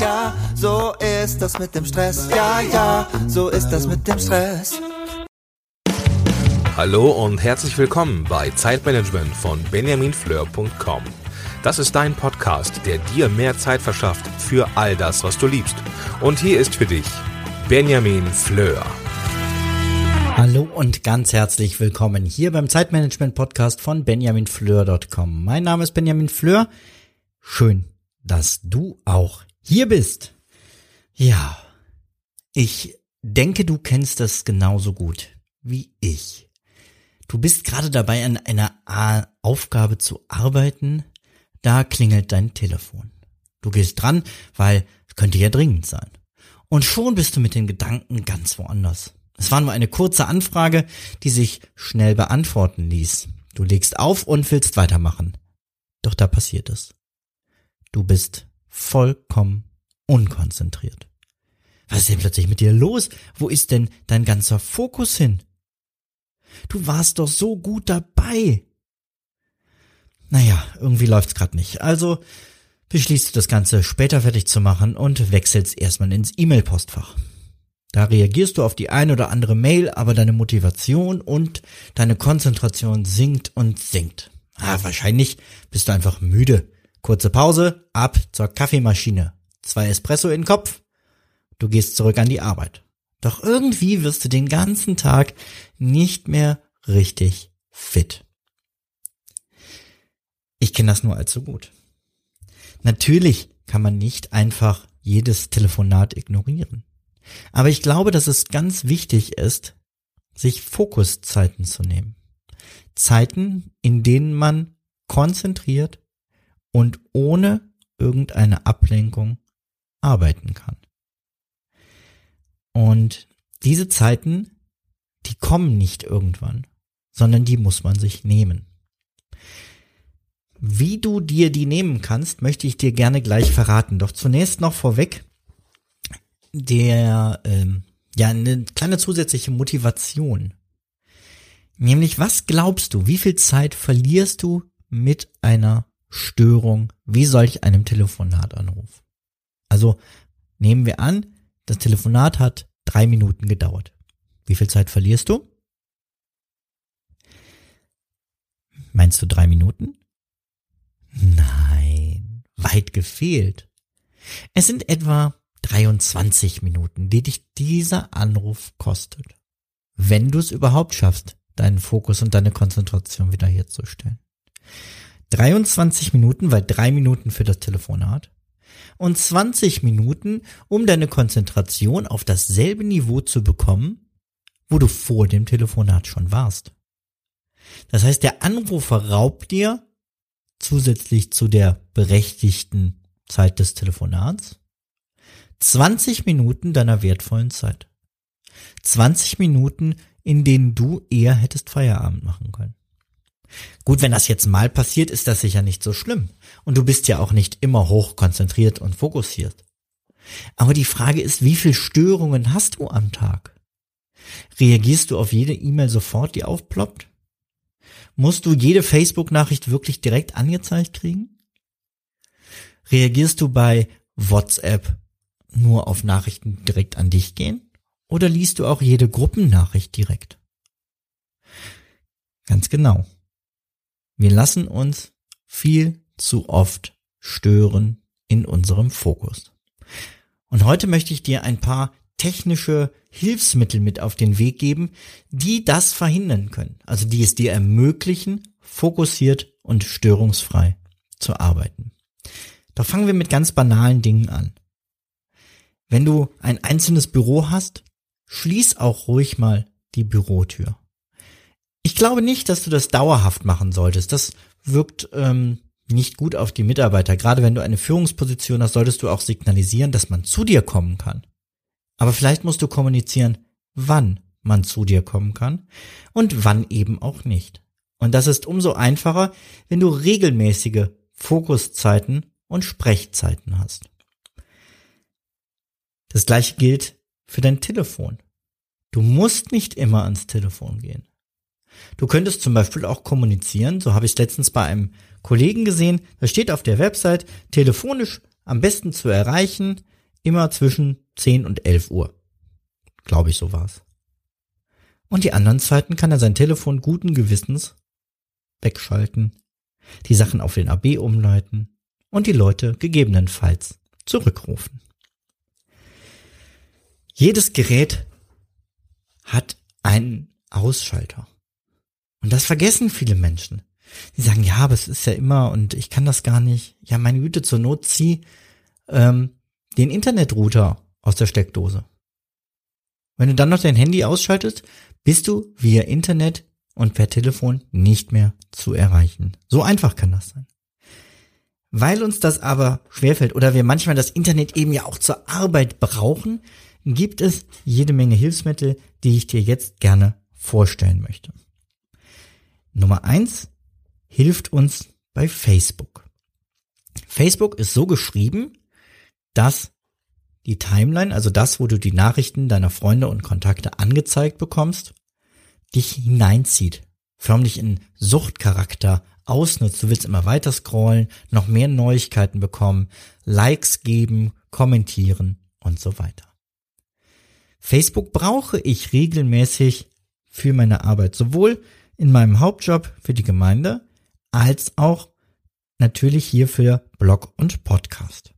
ja, so ist das mit dem Stress. Ja, ja, so ist das mit dem Stress. Hallo und herzlich willkommen bei Zeitmanagement von benjaminfleur.com. Das ist dein Podcast, der dir mehr Zeit verschafft für all das, was du liebst. Und hier ist für dich Benjamin Fleur. Hallo und ganz herzlich willkommen hier beim Zeitmanagement Podcast von benjaminfleur.com. Mein Name ist Benjamin Fleur. Schön, dass du auch hier bist. Ja, ich denke, du kennst das genauso gut wie ich. Du bist gerade dabei, an einer Aufgabe zu arbeiten, da klingelt dein Telefon. Du gehst dran, weil es könnte ja dringend sein. Und schon bist du mit den Gedanken ganz woanders. Es war nur eine kurze Anfrage, die sich schnell beantworten ließ. Du legst auf und willst weitermachen. Doch da passiert es. Du bist vollkommen unkonzentriert. Was ist denn plötzlich mit dir los? Wo ist denn dein ganzer Fokus hin? Du warst doch so gut dabei. Naja, irgendwie läuft's gerade nicht. Also beschließt du das Ganze später fertig zu machen und wechselst erstmal ins E-Mail-Postfach. Da reagierst du auf die eine oder andere Mail, aber deine Motivation und deine Konzentration sinkt und sinkt. Ah, wahrscheinlich bist du einfach müde. Kurze Pause, ab zur Kaffeemaschine. Zwei Espresso in den Kopf. Du gehst zurück an die Arbeit. Doch irgendwie wirst du den ganzen Tag nicht mehr richtig fit. Ich kenne das nur allzu gut. Natürlich kann man nicht einfach jedes Telefonat ignorieren. Aber ich glaube, dass es ganz wichtig ist, sich Fokuszeiten zu nehmen. Zeiten, in denen man konzentriert und ohne irgendeine Ablenkung arbeiten kann. Und diese Zeiten, die kommen nicht irgendwann, sondern die muss man sich nehmen. Wie du dir die nehmen kannst, möchte ich dir gerne gleich verraten. Doch zunächst noch vorweg der ähm, ja eine kleine zusätzliche Motivation. Nämlich, was glaubst du, wie viel Zeit verlierst du mit einer Störung wie solch einem Telefonatanruf? Also nehmen wir an, das Telefonat hat drei Minuten gedauert. Wie viel Zeit verlierst du? Meinst du drei Minuten? Nein, weit gefehlt. Es sind etwa 23 Minuten, die dich dieser Anruf kostet. Wenn du es überhaupt schaffst, deinen Fokus und deine Konzentration wieder herzustellen. 23 Minuten, weil drei Minuten für das Telefonat und 20 Minuten, um deine Konzentration auf dasselbe Niveau zu bekommen, wo du vor dem Telefonat schon warst. Das heißt, der Anrufer raubt dir zusätzlich zu der berechtigten Zeit des Telefonats 20 Minuten deiner wertvollen Zeit. 20 Minuten, in denen du eher hättest Feierabend machen können. Gut, wenn das jetzt mal passiert, ist das sicher nicht so schlimm. Und du bist ja auch nicht immer hoch konzentriert und fokussiert. Aber die Frage ist, wie viel Störungen hast du am Tag? Reagierst du auf jede E-Mail sofort, die aufploppt? Musst du jede Facebook-Nachricht wirklich direkt angezeigt kriegen? Reagierst du bei WhatsApp nur auf Nachrichten direkt an dich gehen? Oder liest du auch jede Gruppennachricht direkt? Ganz genau. Wir lassen uns viel zu oft stören in unserem Fokus. Und heute möchte ich dir ein paar technische Hilfsmittel mit auf den Weg geben, die das verhindern können. Also die es dir ermöglichen, fokussiert und störungsfrei zu arbeiten. Doch fangen wir mit ganz banalen Dingen an. Wenn du ein einzelnes Büro hast, schließ auch ruhig mal die Bürotür. Ich glaube nicht, dass du das dauerhaft machen solltest. Das wirkt ähm, nicht gut auf die Mitarbeiter. Gerade wenn du eine Führungsposition hast, solltest du auch signalisieren, dass man zu dir kommen kann. Aber vielleicht musst du kommunizieren, wann man zu dir kommen kann und wann eben auch nicht. Und das ist umso einfacher, wenn du regelmäßige Fokuszeiten und Sprechzeiten hast. Das gleiche gilt für dein Telefon. Du musst nicht immer ans Telefon gehen. Du könntest zum Beispiel auch kommunizieren, so habe ich es letztens bei einem Kollegen gesehen, da steht auf der Website telefonisch am besten zu erreichen, immer zwischen 10 und 11 Uhr. Glaube ich, so war's. Und die anderen Zeiten kann er sein Telefon guten Gewissens wegschalten, die Sachen auf den AB umleiten und die Leute gegebenenfalls zurückrufen. Jedes Gerät hat einen Ausschalter. Und das vergessen viele Menschen. Die sagen, ja, aber es ist ja immer und ich kann das gar nicht. Ja, meine Güte, zur Not zieh ähm, den Internetrouter aus der Steckdose. Wenn du dann noch dein Handy ausschaltest, bist du via Internet und per Telefon nicht mehr zu erreichen. So einfach kann das sein. Weil uns das aber schwerfällt oder wir manchmal das Internet eben ja auch zur Arbeit brauchen, gibt es jede Menge Hilfsmittel, die ich dir jetzt gerne vorstellen möchte. Nummer eins hilft uns bei Facebook. Facebook ist so geschrieben, dass die Timeline, also das, wo du die Nachrichten deiner Freunde und Kontakte angezeigt bekommst, dich hineinzieht, förmlich in Suchtcharakter ausnutzt. Du willst immer weiter scrollen, noch mehr Neuigkeiten bekommen, Likes geben, kommentieren und so weiter. Facebook brauche ich regelmäßig für meine Arbeit, sowohl in meinem Hauptjob für die Gemeinde als auch natürlich hier für Blog und Podcast.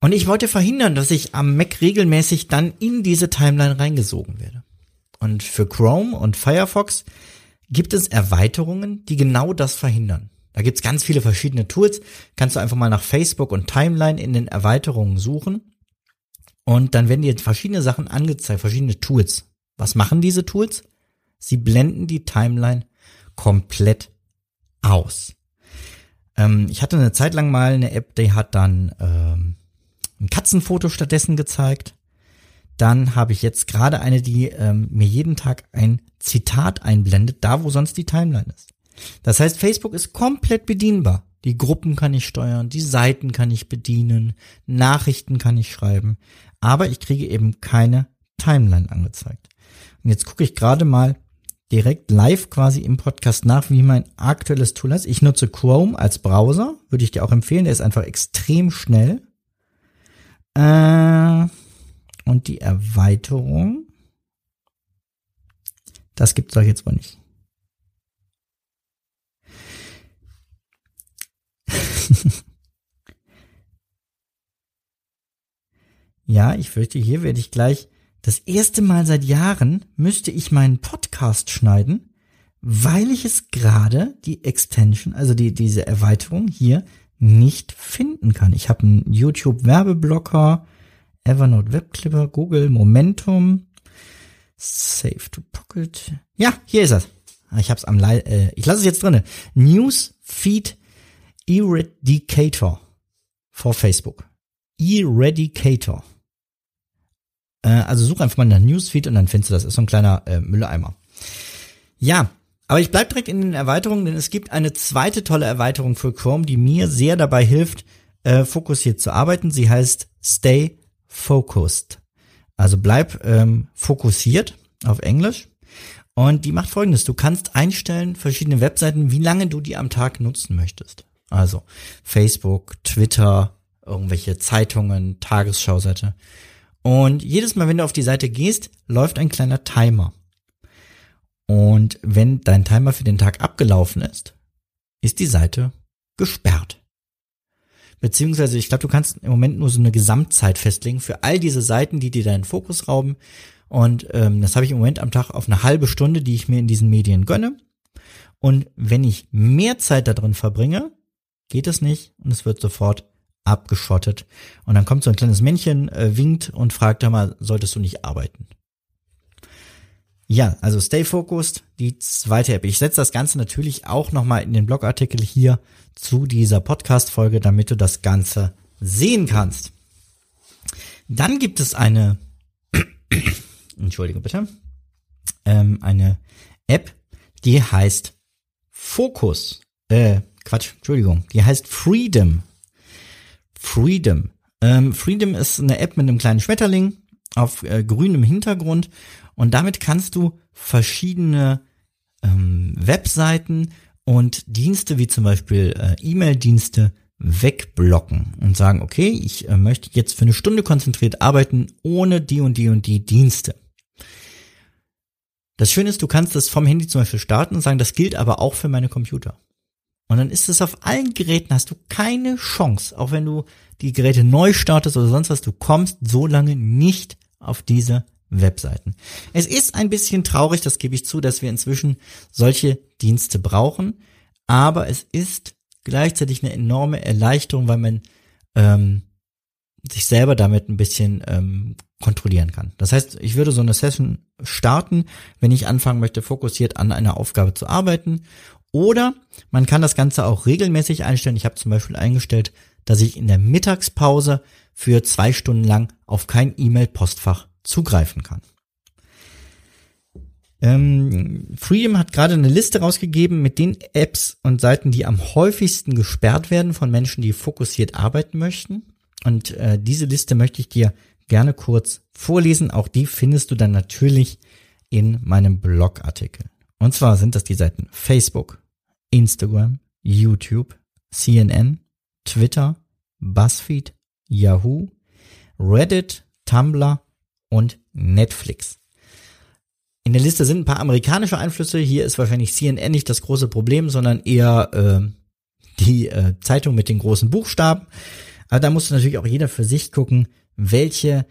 Und ich wollte verhindern, dass ich am Mac regelmäßig dann in diese Timeline reingesogen werde. Und für Chrome und Firefox gibt es Erweiterungen, die genau das verhindern. Da gibt's ganz viele verschiedene Tools. Kannst du einfach mal nach Facebook und Timeline in den Erweiterungen suchen. Und dann werden dir verschiedene Sachen angezeigt, verschiedene Tools. Was machen diese Tools? Sie blenden die Timeline komplett aus. Ähm, ich hatte eine Zeit lang mal eine App, die hat dann ähm, ein Katzenfoto stattdessen gezeigt. Dann habe ich jetzt gerade eine, die ähm, mir jeden Tag ein Zitat einblendet, da wo sonst die Timeline ist. Das heißt, Facebook ist komplett bedienbar. Die Gruppen kann ich steuern, die Seiten kann ich bedienen, Nachrichten kann ich schreiben, aber ich kriege eben keine Timeline angezeigt. Und jetzt gucke ich gerade mal direkt live quasi im Podcast nach, wie mein aktuelles Tool ist. Ich nutze Chrome als Browser, würde ich dir auch empfehlen, der ist einfach extrem schnell. Äh, und die Erweiterung, das gibt's doch jetzt wohl nicht. ja, ich fürchte, hier werde ich gleich das erste Mal seit Jahren müsste ich meinen Podcast schneiden, weil ich es gerade die Extension, also die diese Erweiterung hier nicht finden kann. Ich habe einen YouTube Werbeblocker, Evernote Webclipper, Google Momentum, Save to Pocket. Ja, hier ist es. Ah, ich hab's am Le äh, ich lasse es jetzt drinne. News Feed Eradicator for Facebook. Eradicator. Äh, also such einfach mal nach Newsfeed und dann findest du das. ist so ein kleiner äh, Mülleimer. Ja, aber ich bleib direkt in den Erweiterungen, denn es gibt eine zweite tolle Erweiterung für Chrome, die mir sehr dabei hilft, äh, fokussiert zu arbeiten. Sie heißt Stay Focused. Also bleib ähm, fokussiert auf Englisch. Und die macht folgendes. Du kannst einstellen verschiedene Webseiten, wie lange du die am Tag nutzen möchtest. Also Facebook, Twitter, irgendwelche Zeitungen, Tagesschauseite. Und jedes Mal, wenn du auf die Seite gehst, läuft ein kleiner Timer. Und wenn dein Timer für den Tag abgelaufen ist, ist die Seite gesperrt. Beziehungsweise, ich glaube, du kannst im Moment nur so eine Gesamtzeit festlegen für all diese Seiten, die dir deinen Fokus rauben. Und ähm, das habe ich im Moment am Tag auf eine halbe Stunde, die ich mir in diesen Medien gönne. Und wenn ich mehr Zeit da drin verbringe, geht es nicht und es wird sofort abgeschottet. Und dann kommt so ein kleines Männchen, äh, winkt und fragt da mal, solltest du nicht arbeiten? Ja, also Stay Focused, die zweite App. Ich setze das Ganze natürlich auch nochmal in den Blogartikel hier zu dieser Podcast-Folge, damit du das Ganze sehen kannst. Dann gibt es eine, entschuldige bitte, ähm, eine App, die heißt Focus. Äh, Quatsch, Entschuldigung, die heißt Freedom. Freedom. Ähm, Freedom ist eine App mit einem kleinen Schmetterling auf äh, grünem Hintergrund und damit kannst du verschiedene ähm, Webseiten und Dienste wie zum Beispiel äh, E-Mail-Dienste wegblocken und sagen, okay, ich äh, möchte jetzt für eine Stunde konzentriert arbeiten, ohne die und die und die Dienste. Das Schöne ist, du kannst das vom Handy zum Beispiel starten und sagen, das gilt aber auch für meine Computer. Und dann ist es auf allen Geräten, hast du keine Chance, auch wenn du die Geräte neu startest oder sonst was, du kommst so lange nicht auf diese Webseiten. Es ist ein bisschen traurig, das gebe ich zu, dass wir inzwischen solche Dienste brauchen, aber es ist gleichzeitig eine enorme Erleichterung, weil man ähm, sich selber damit ein bisschen ähm, kontrollieren kann. Das heißt, ich würde so eine Session starten, wenn ich anfangen möchte, fokussiert an einer Aufgabe zu arbeiten. Oder man kann das Ganze auch regelmäßig einstellen. Ich habe zum Beispiel eingestellt, dass ich in der Mittagspause für zwei Stunden lang auf kein E-Mail-Postfach zugreifen kann. Ähm, Freedom hat gerade eine Liste rausgegeben mit den Apps und Seiten, die am häufigsten gesperrt werden von Menschen, die fokussiert arbeiten möchten. Und äh, diese Liste möchte ich dir gerne kurz vorlesen. Auch die findest du dann natürlich in meinem Blogartikel. Und zwar sind das die Seiten Facebook, Instagram, YouTube, CNN, Twitter, BuzzFeed, Yahoo, Reddit, Tumblr und Netflix. In der Liste sind ein paar amerikanische Einflüsse. Hier ist wahrscheinlich CNN nicht das große Problem, sondern eher äh, die äh, Zeitung mit den großen Buchstaben. Aber da muss natürlich auch jeder für sich gucken, welche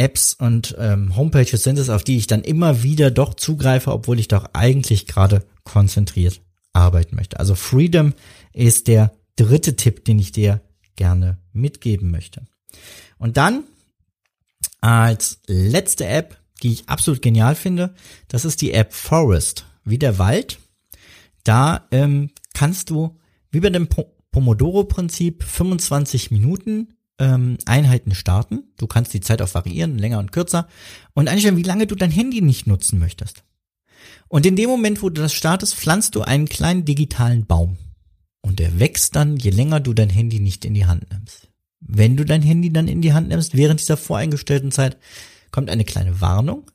Apps und ähm, Homepages sind es, auf die ich dann immer wieder doch zugreife, obwohl ich doch eigentlich gerade konzentriert arbeiten möchte. Also Freedom ist der dritte Tipp, den ich dir gerne mitgeben möchte. Und dann als letzte App, die ich absolut genial finde, das ist die App Forest, wie der Wald. Da ähm, kannst du wie bei dem Pomodoro-Prinzip 25 Minuten ähm, Einheiten starten. Du kannst die Zeit auch variieren, länger und kürzer. Und einstellen, wie lange du dein Handy nicht nutzen möchtest. Und in dem Moment, wo du das startest, pflanzt du einen kleinen digitalen Baum. Und der wächst dann, je länger du dein Handy nicht in die Hand nimmst. Wenn du dein Handy dann in die Hand nimmst, während dieser voreingestellten Zeit, kommt eine kleine Warnung.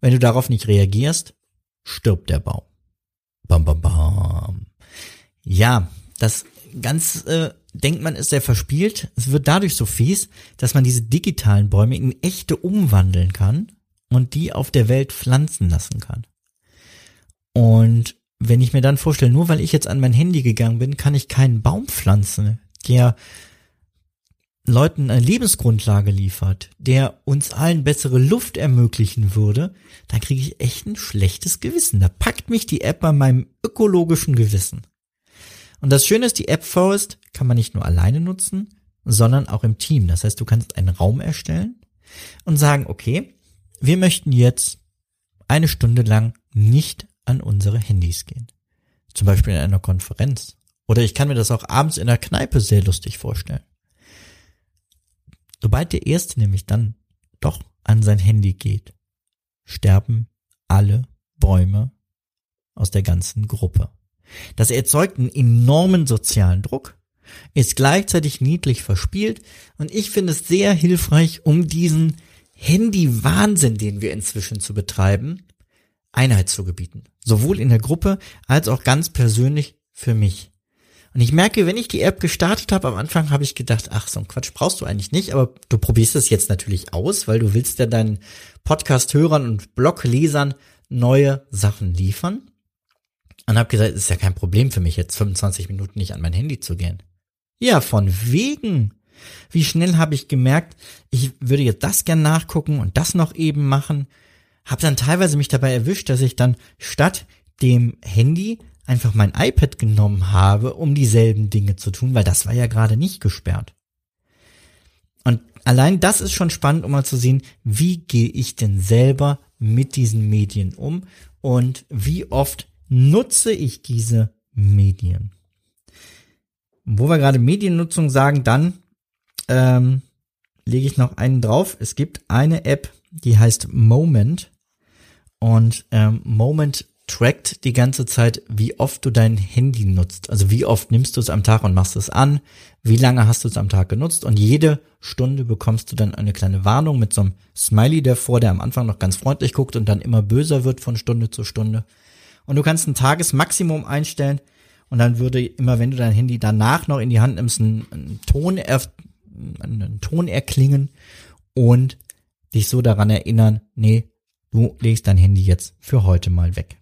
Wenn du darauf nicht reagierst, stirbt der Baum. Bam, bam, bam. Ja, das ganz äh, denkt man, ist sehr verspielt. Es wird dadurch so fies, dass man diese digitalen Bäume in echte umwandeln kann und die auf der Welt pflanzen lassen kann. Und wenn ich mir dann vorstelle, nur weil ich jetzt an mein Handy gegangen bin, kann ich keinen Baum pflanzen, der Leuten eine Lebensgrundlage liefert, der uns allen bessere Luft ermöglichen würde, dann kriege ich echt ein schlechtes Gewissen. Da packt mich die App bei meinem ökologischen Gewissen. Und das Schöne ist, die App Forest kann man nicht nur alleine nutzen, sondern auch im Team. Das heißt, du kannst einen Raum erstellen und sagen, okay, wir möchten jetzt eine Stunde lang nicht an unsere Handys gehen. Zum Beispiel in einer Konferenz. Oder ich kann mir das auch abends in der Kneipe sehr lustig vorstellen. Sobald der Erste nämlich dann doch an sein Handy geht, sterben alle Bäume aus der ganzen Gruppe. Das erzeugt einen enormen sozialen Druck, ist gleichzeitig niedlich verspielt und ich finde es sehr hilfreich, um diesen Handy-Wahnsinn, den wir inzwischen zu betreiben, Einheit zu gebieten. Sowohl in der Gruppe als auch ganz persönlich für mich. Und ich merke, wenn ich die App gestartet habe, am Anfang habe ich gedacht, ach, so ein Quatsch brauchst du eigentlich nicht, aber du probierst es jetzt natürlich aus, weil du willst ja deinen Podcast-Hörern und Blog-Lesern neue Sachen liefern. Und habe gesagt, es ist ja kein Problem für mich, jetzt 25 Minuten nicht an mein Handy zu gehen. Ja, von wegen. Wie schnell habe ich gemerkt, ich würde jetzt das gern nachgucken und das noch eben machen. Habe dann teilweise mich dabei erwischt, dass ich dann statt dem Handy einfach mein iPad genommen habe, um dieselben Dinge zu tun, weil das war ja gerade nicht gesperrt. Und allein das ist schon spannend, um mal zu sehen, wie gehe ich denn selber mit diesen Medien um und wie oft nutze ich diese Medien? Wo wir gerade Mediennutzung sagen, dann ähm, lege ich noch einen drauf. Es gibt eine App, die heißt Moment. Und ähm, Moment trackt die ganze Zeit, wie oft du dein Handy nutzt. Also wie oft nimmst du es am Tag und machst es an, wie lange hast du es am Tag genutzt und jede Stunde bekommst du dann eine kleine Warnung mit so einem Smiley davor, der am Anfang noch ganz freundlich guckt und dann immer böser wird von Stunde zu Stunde und du kannst ein Tagesmaximum einstellen und dann würde immer, wenn du dein Handy danach noch in die Hand nimmst, ein, ein Ton, er, einen Ton erklingen und dich so daran erinnern, nee, du legst dein Handy jetzt für heute mal weg.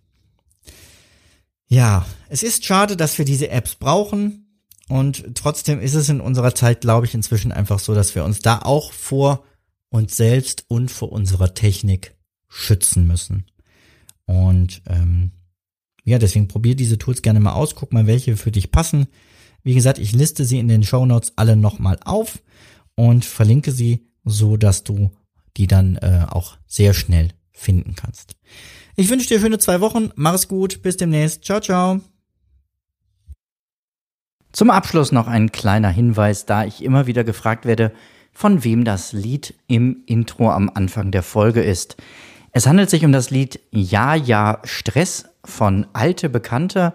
Ja, es ist schade, dass wir diese Apps brauchen. Und trotzdem ist es in unserer Zeit, glaube ich, inzwischen einfach so, dass wir uns da auch vor uns selbst und vor unserer Technik schützen müssen. Und ähm, ja, deswegen probier diese Tools gerne mal aus, guck mal, welche für dich passen. Wie gesagt, ich liste sie in den Show Notes alle nochmal auf und verlinke sie, so dass du die dann äh, auch sehr schnell finden kannst. Ich wünsche dir schöne zwei Wochen, mach es gut, bis demnächst, ciao, ciao. Zum Abschluss noch ein kleiner Hinweis, da ich immer wieder gefragt werde, von wem das Lied im Intro am Anfang der Folge ist. Es handelt sich um das Lied Ja, ja, Stress von Alte Bekannte